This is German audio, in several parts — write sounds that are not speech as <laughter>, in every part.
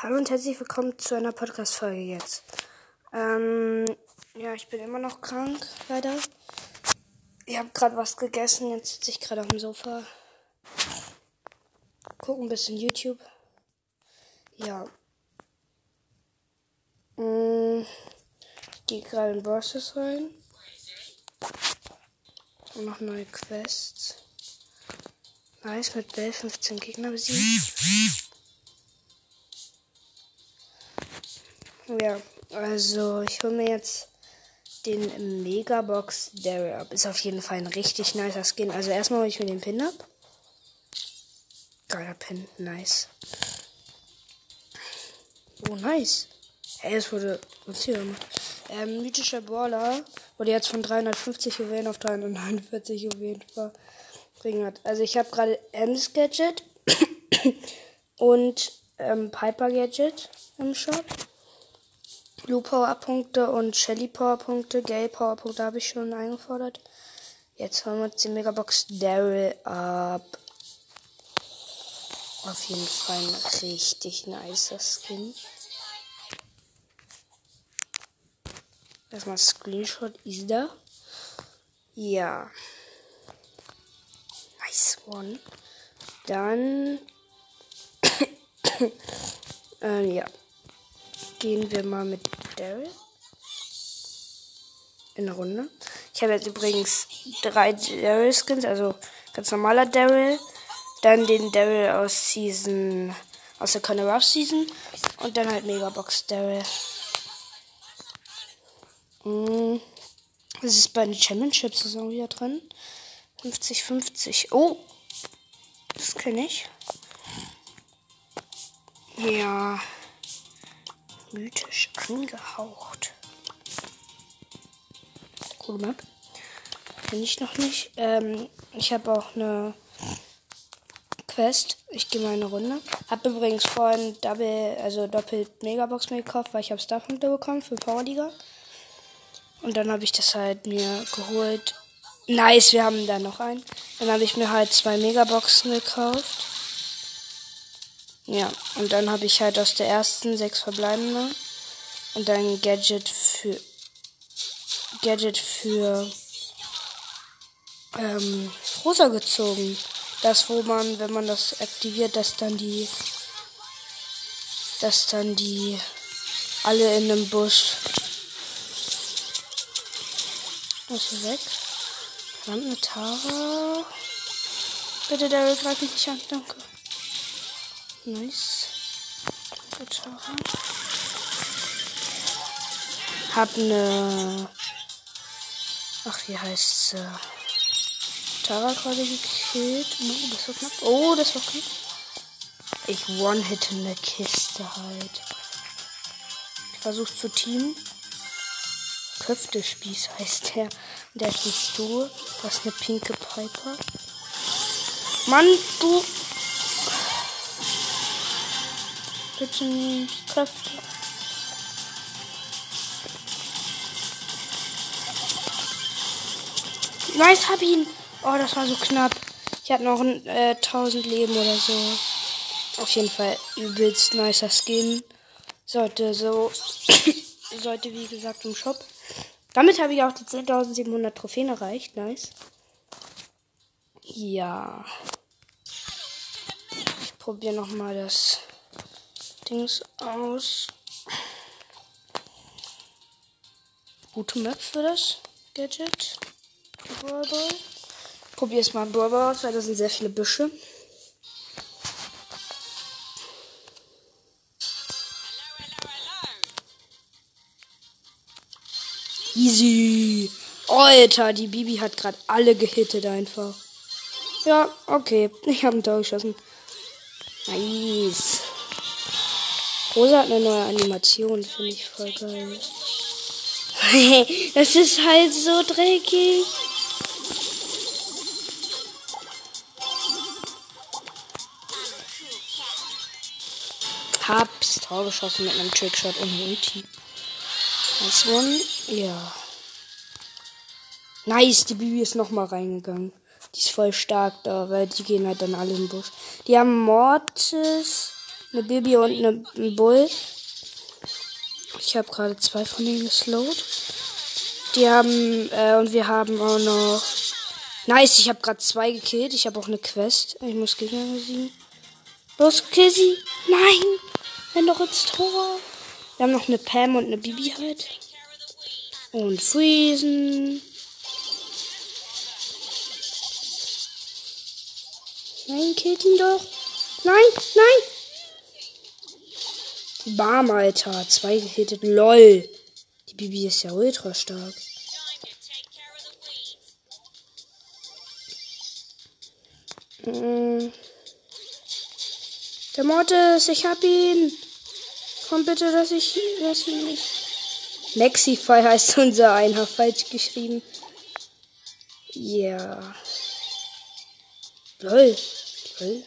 Hallo und herzlich willkommen zu einer Podcast-Folge jetzt. Ähm, ja, ich bin immer noch krank, leider. Ich habe gerade was gegessen, jetzt sitze ich gerade auf dem Sofa. Gucke ein bisschen YouTube. Ja. Mm, ich gehe gerade in Versus rein. Und noch neue Quests. Nice, mit Bell 15 Gegner besiegt. Ja, also ich hole mir jetzt den Megabox ab. Ist auf jeden Fall ein richtig nicer Skin. Also erstmal hole ich mir den Pin ab. Geiler Pin, nice. Oh, nice. Hey, es wurde was hier gemacht. Ähm, mythischer Brawler wurde jetzt von 350 Juwelen auf 349 Juwelen verringert. Also ich habe gerade Ems Gadget <coughs> und ähm, Piper Gadget im Shop. Blue Power Punkte und Shelly Power Punkte, Gale Power Punkte habe ich schon eingefordert. Jetzt holen wir uns die Megabox Daryl ab. Auf jeden Fall ein richtig nicer Skin. Erstmal Screenshot ist da. Ja. Nice one. Dann. <coughs> äh, ja gehen wir mal mit Daryl in Runde. Ich habe jetzt übrigens drei Daryl-Skins, also ganz normaler Daryl, dann den Daryl aus Season, aus der Conor Rush Season und dann halt Megabox Daryl. Mm, das ist bei den Championship-Saison wieder drin. 50-50. Oh! Das kenne ich. Ja mythisch angehaucht. Cool Map. Bin ich noch nicht. Ähm, ich habe auch eine Quest. Ich gehe mal eine Runde. Hab übrigens vorhin Double, also doppelt Megabox mir gekauft, weil ich habe Starpunkte bekommen für Powerliga. Und dann habe ich das halt mir geholt. Nice, wir haben da noch einen. Dann habe ich mir halt zwei Megaboxen gekauft. Ja, und dann habe ich halt aus der ersten sechs verbleibende und dann Gadget für Gadget für ähm, Rosa gezogen. Das, wo man, wenn man das aktiviert, dass dann die, dass dann die alle in einem Busch. Was ist weg? Verdammt, eine Tara. Bitte, Daryl, greif mich nicht an, danke. Nice. Hab ne. Ach, wie heißt sie? Tara gerade gekillt. Oh, das war knapp. Oh, das war knapp. Ich one-hit in der Kiste halt. Ich versuche zu teamen. Köftespieß heißt der. Der ist du. Das ist eine pinke Piper. Mann, du Nicht Kräfte. Nice, hab ihn. Oh, das war so knapp. Ich hatte noch äh, 1000 Leben oder so. Auf jeden Fall übelst nicer Skin. Sollte so, <coughs> sollte wie gesagt im Shop. Damit habe ich auch die 10.700 Trophäen erreicht. Nice. Ja. Ich probiere nochmal das Dings aus. Gute Map für das Gadget. Brawlball. Probier es mal Brawlball aus, weil da sind sehr viele Büsche. Easy. Alter, die Bibi hat gerade alle gehittet einfach. Ja, okay. Ich habe ein Tor geschossen. Nice. Rosa hat eine neue Animation, finde ich voll geil. <laughs> das ist halt so dreckig. Hab's Tor geschossen mit einem Trickshot und Ulti. Nice one. Ja. Nice, die Bibi ist nochmal reingegangen. Die ist voll stark da, weil die gehen halt dann alle im Busch. Die haben Mortis, eine Bibi und eine, ein Bull. Ich habe gerade zwei von denen geslowt. Die haben, äh, und wir haben auch noch. Nice, ich habe gerade zwei gekillt. Ich habe auch eine Quest. Ich muss Gegner besiegen. Los, kill. Nein! Wenn doch ins Tor. Wir haben noch eine Pam und eine Bibi halt. Und Friesen. Nein, killt ihn doch. Nein, nein. Bam, Alter. Zwei gehittet. LOL. Die Bibi ist ja ultra stark. Mm. Der Mortis, ich hab ihn. Komm bitte, dass ich, dass ich nicht. Maxify heißt unser Einer falsch geschrieben. Ja. Yeah. Lol. Lol.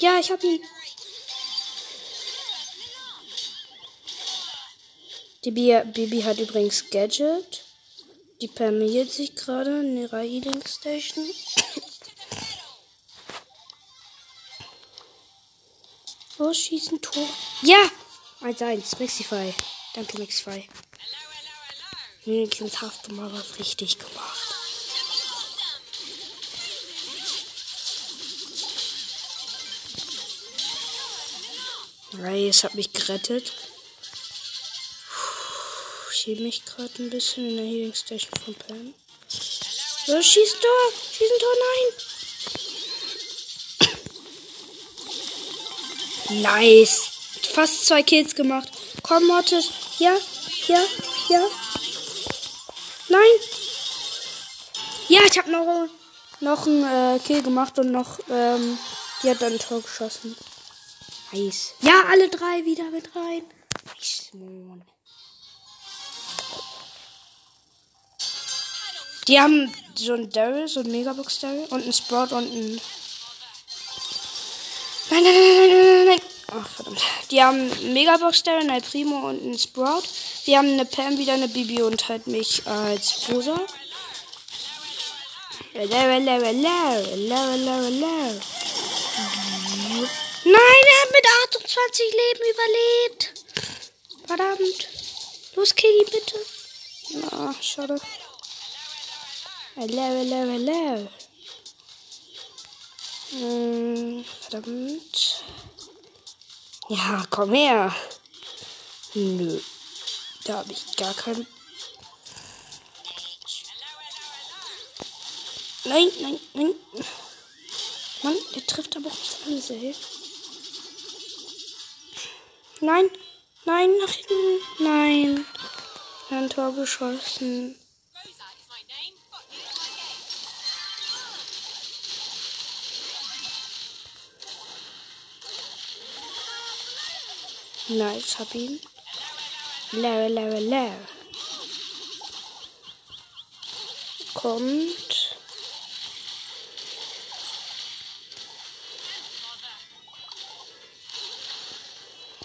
Ja, ich hab ihn. Die Bibi hat übrigens Gadget. Die permiert sich gerade in ihrer Healing Station. Los, schießen Tor. Ja! 1-1, Maxify. Danke, Maxify. Wenigstens hast du mal was richtig gemacht. Reyes hat mich gerettet. Ich hebe mich gerade ein bisschen in der Healing Station von Pam. So, schieß Tor! Schieß ein Tor, nein! Nice! Fast zwei Kills gemacht. Komm, Mortis. Ja, ja, ja. Nein! Ja, ich habe noch, noch einen äh, Kill gemacht und noch, ähm, die hat dann ein Tor geschossen. Nice. Ja, alle drei wieder mit rein. Nice. Die haben so ein Daryl, so ein Megabox Daryl und ein Sprout und ein. Nein, nein, nein, nein, nein, nein. Ach, verdammt. Die haben einen Megabox Daryl, ein Primo und ein Sprout. Wir haben eine Pam, wieder eine Bibi und halt mich als Rosa. Hello, hello, hello, hello, hello, hello. Nein, er hat mit 28 Leben überlebt. Verdammt. Los, Kitty, bitte. Na, schade. Hello, hello, hello. Verdammt. Ja, komm her. Nö. Da habe ich gar keinen. Nein, nein, nein. Mann, der trifft aber auch nicht alles, ey. Nein, nein, nach hinten. Nein. Ein Tor geschossen. Nice, hab ihn. Leer, leer, leer. Kommt.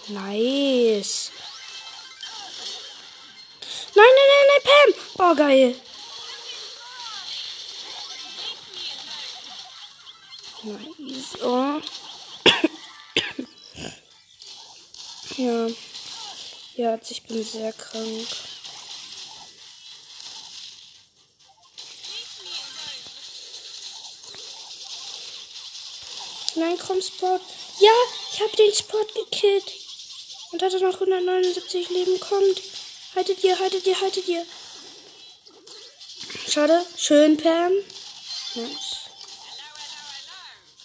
Nice. Nein, nein, nein, nein, Pam. Oh, geil. Nice. Oh. <coughs> ja. Ja, ich bin sehr krank. Nein, komm, Sport. Ja, ich habe den Sport gekillt. Und hatte noch 179 Leben. Kommt. Haltet ihr, haltet ihr, haltet ihr. Schade. Schön, Pam. Nice.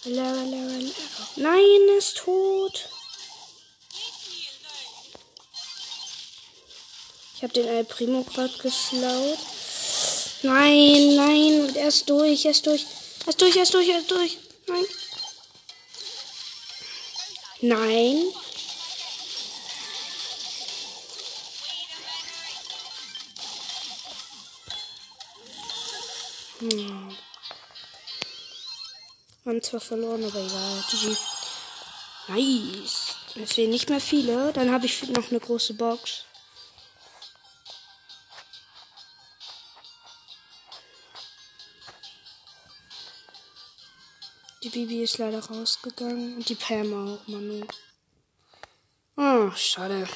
Hello, hello, hello. Nein, er ist tot. Ich habe den El Primo gerade geslaut. Nein, nein, er ist durch, er ist durch. Er ist durch, er ist durch, er ist durch. Nein. Nein. Hm. Haben zwar verloren, aber egal. GG. Nice. Es fehlen nicht mehr viele. Dann habe ich noch eine große Box. Die Bibi ist leider rausgegangen. Und die Pam auch, Manu. Oh, schade.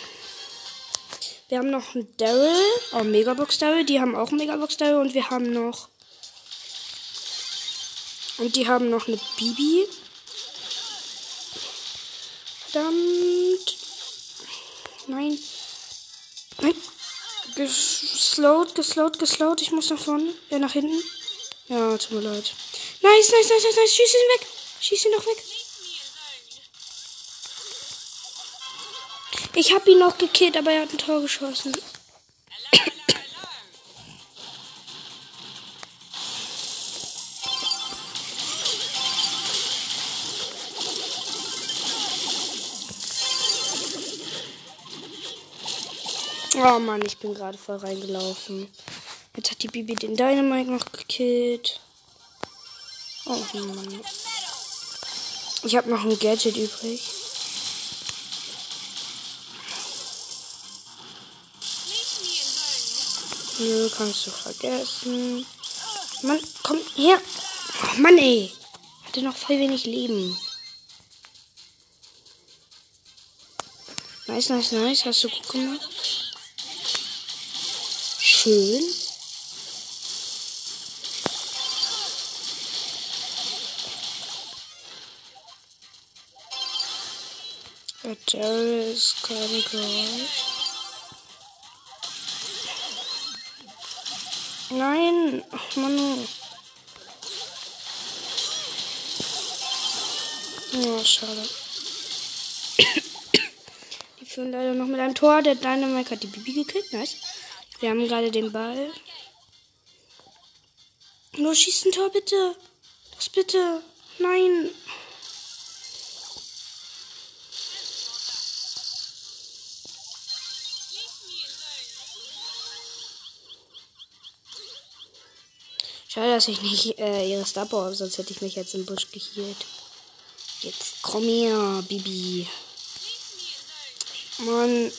Wir haben noch einen Daryl. Oh, Megabox Daryl. Die haben auch einen Megabox Daryl. Und wir haben noch. Und die haben noch eine Bibi. Verdammt. Nein. Nein. Geslowt, geslowt, geslowt. Ich muss nach vorne. Ja, nach hinten. Ja, tut mir leid. Nice, nice, nice, nice, nice. Schieß ihn weg. Schieß ihn doch weg. Ich hab ihn noch gekillt, aber er hat ein Tor geschossen. Oh Mann, ich bin gerade voll reingelaufen. Jetzt hat die Bibi den Dynamite noch gekillt. Oh Mann. Ich habe noch ein Gadget übrig. Nö, kannst du vergessen. Mann, komm her. Oh Mann, ey. Hatte noch voll wenig Leben. Nice, nice, nice. Hast du gut gemacht. Schön. Daryl ist gerade. Nein, ach Manu. Ja, schade. Die führen leider noch mit einem Tor. Der Dynamite hat die Bibi gekillt. Nice. Wir haben gerade den Ball. Nur schießt ein Tor, bitte. Das bitte. Nein. Schade, dass ich nicht äh, ihre Star habe, sonst hätte ich mich jetzt im Busch gehielt. Jetzt komm her, Bibi. Mann.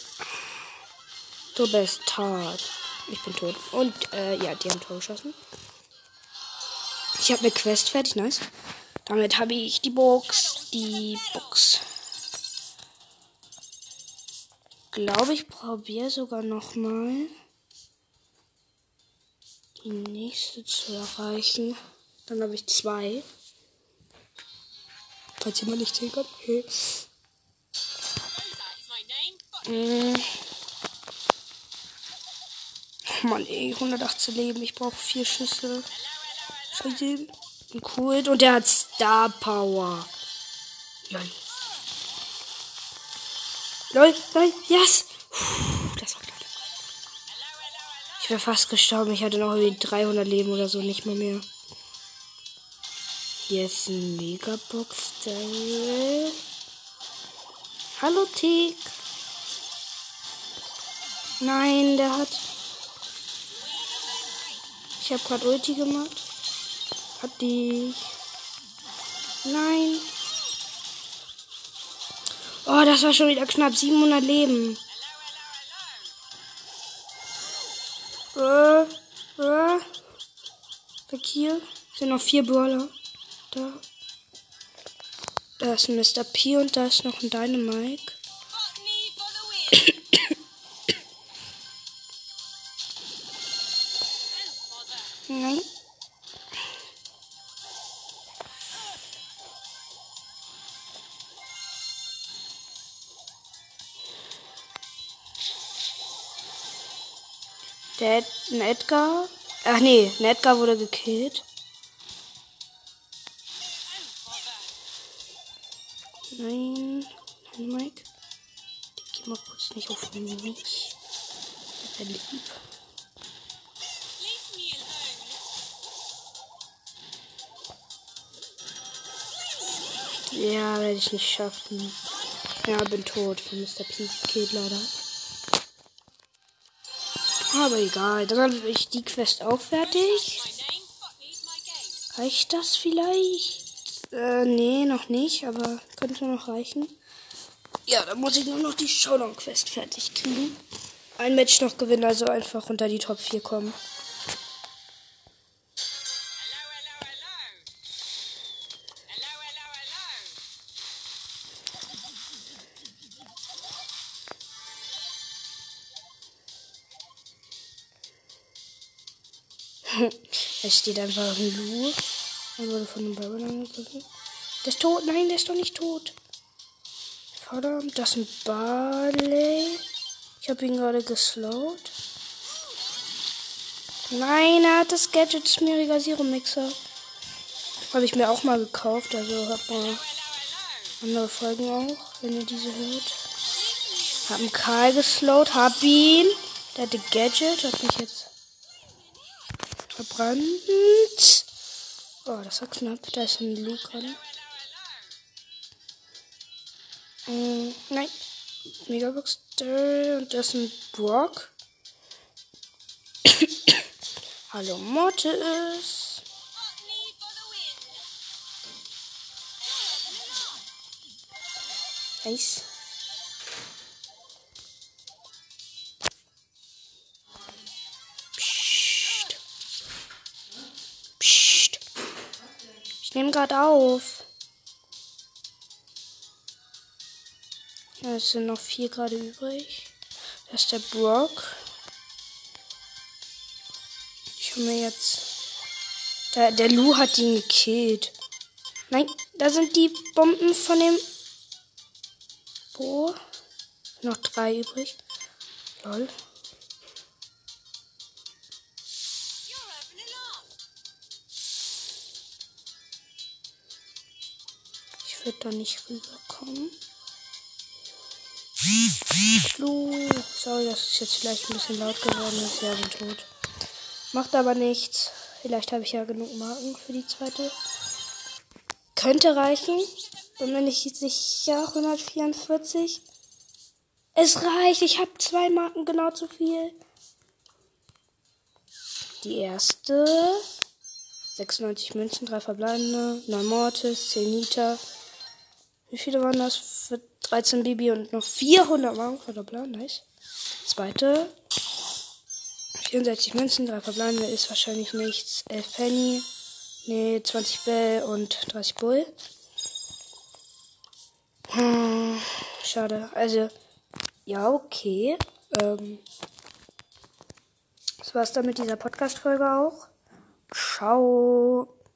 Tot. Ich bin tot. Und, äh, ja, die haben Tor geschossen. Ich habe eine Quest fertig, nice. Damit habe ich die Box. Die Box. Glaube ich, probiere sogar noch mal die nächste zu erreichen. Dann habe ich zwei. Falls jemand nicht sehen. Okay. Mm. Oh Mann, ey, 118 Leben. Ich brauche vier Schüsse. Scheiße. Cool. Und der hat Star Power. Lol. Lol, lol, yes. Puh, das war klar. Ich wäre fast gestorben. Ich hatte noch irgendwie 300 Leben oder so, nicht mehr mehr. Ein Megabox Daryl. Hallo Tick. Nein, der hat. Ich habe gerade Ulti gemacht. Hat die. Nein. Oh, das war schon wieder knapp 700 Leben. Äh, äh. Weg hier. Sind noch vier Brawler. Da. Da ist ein Mr. P und da ist noch ein Dynamite. Der ein Edgar. Ach nee, ein Edgar wurde gekillt. Nein. Nein, Mike. Die geh mal kurz nicht auf mich. Wäre lieb. Ja, werde ich nicht schaffen. Ja, bin tot von Mr. P. Geht leider. Aber egal. Dann habe ich die Quest auch fertig. Reicht das vielleicht? Äh, nee, noch nicht, aber könnte noch reichen. Ja, dann muss ich nur noch die Showdown-Quest fertig kriegen. Ein Match noch gewinnen, also einfach unter die Top 4 kommen. <laughs> es steht einfach ein Lu und wurde von einem Barrel angegriffen. Der ist tot. Nein, der ist doch nicht tot. Verdammt, das ist ein Barley. Ich habe ihn gerade geslowt. Nein, er hat das Gadget Schmieriger Serum Mixer. Habe ich mir auch mal gekauft. Also hört mal andere Folgen auch, wenn ihr diese hört. Hab einen Karl geslowt, hab ihn. Der hatte Gadget, hat mich jetzt verbrannt. Oh, das war knapp. Da ist ein Luke. Mm, nein. Megabox. Und das ist ein Brock. <coughs> Hallo Mortis. Nice. Nehme gerade auf. Ja, es sind noch vier gerade übrig. Das ist der Brock. Ich hole mir jetzt. Der, der Lu hat ihn gekillt. Nein, da sind die Bomben von dem. Bo. Noch drei übrig. Lol. Ich würde da nicht rüberkommen. Lu. Sorry, das ist jetzt vielleicht ein bisschen laut geworden. Das wäre tot. Macht aber nichts. Vielleicht habe ich ja genug Marken für die zweite. Könnte reichen. Bin mir nicht sicher. 144. Es reicht. Ich habe zwei Marken genau zu viel. Die erste. 96 Münzen, drei verbleibende, 9 Mortis, 10 Nita. Wie viele waren das? Für 13 Bibi und noch 400 Marken verdoppeln. Nice. Zweite. 64 Münzen, 3 verbleibende ist wahrscheinlich nichts. 11 Penny. Nee, 20 Bell und 30 Bull. Hm, schade. Also, ja, okay. Ähm, das war's dann mit dieser Podcast-Folge auch. Ciao.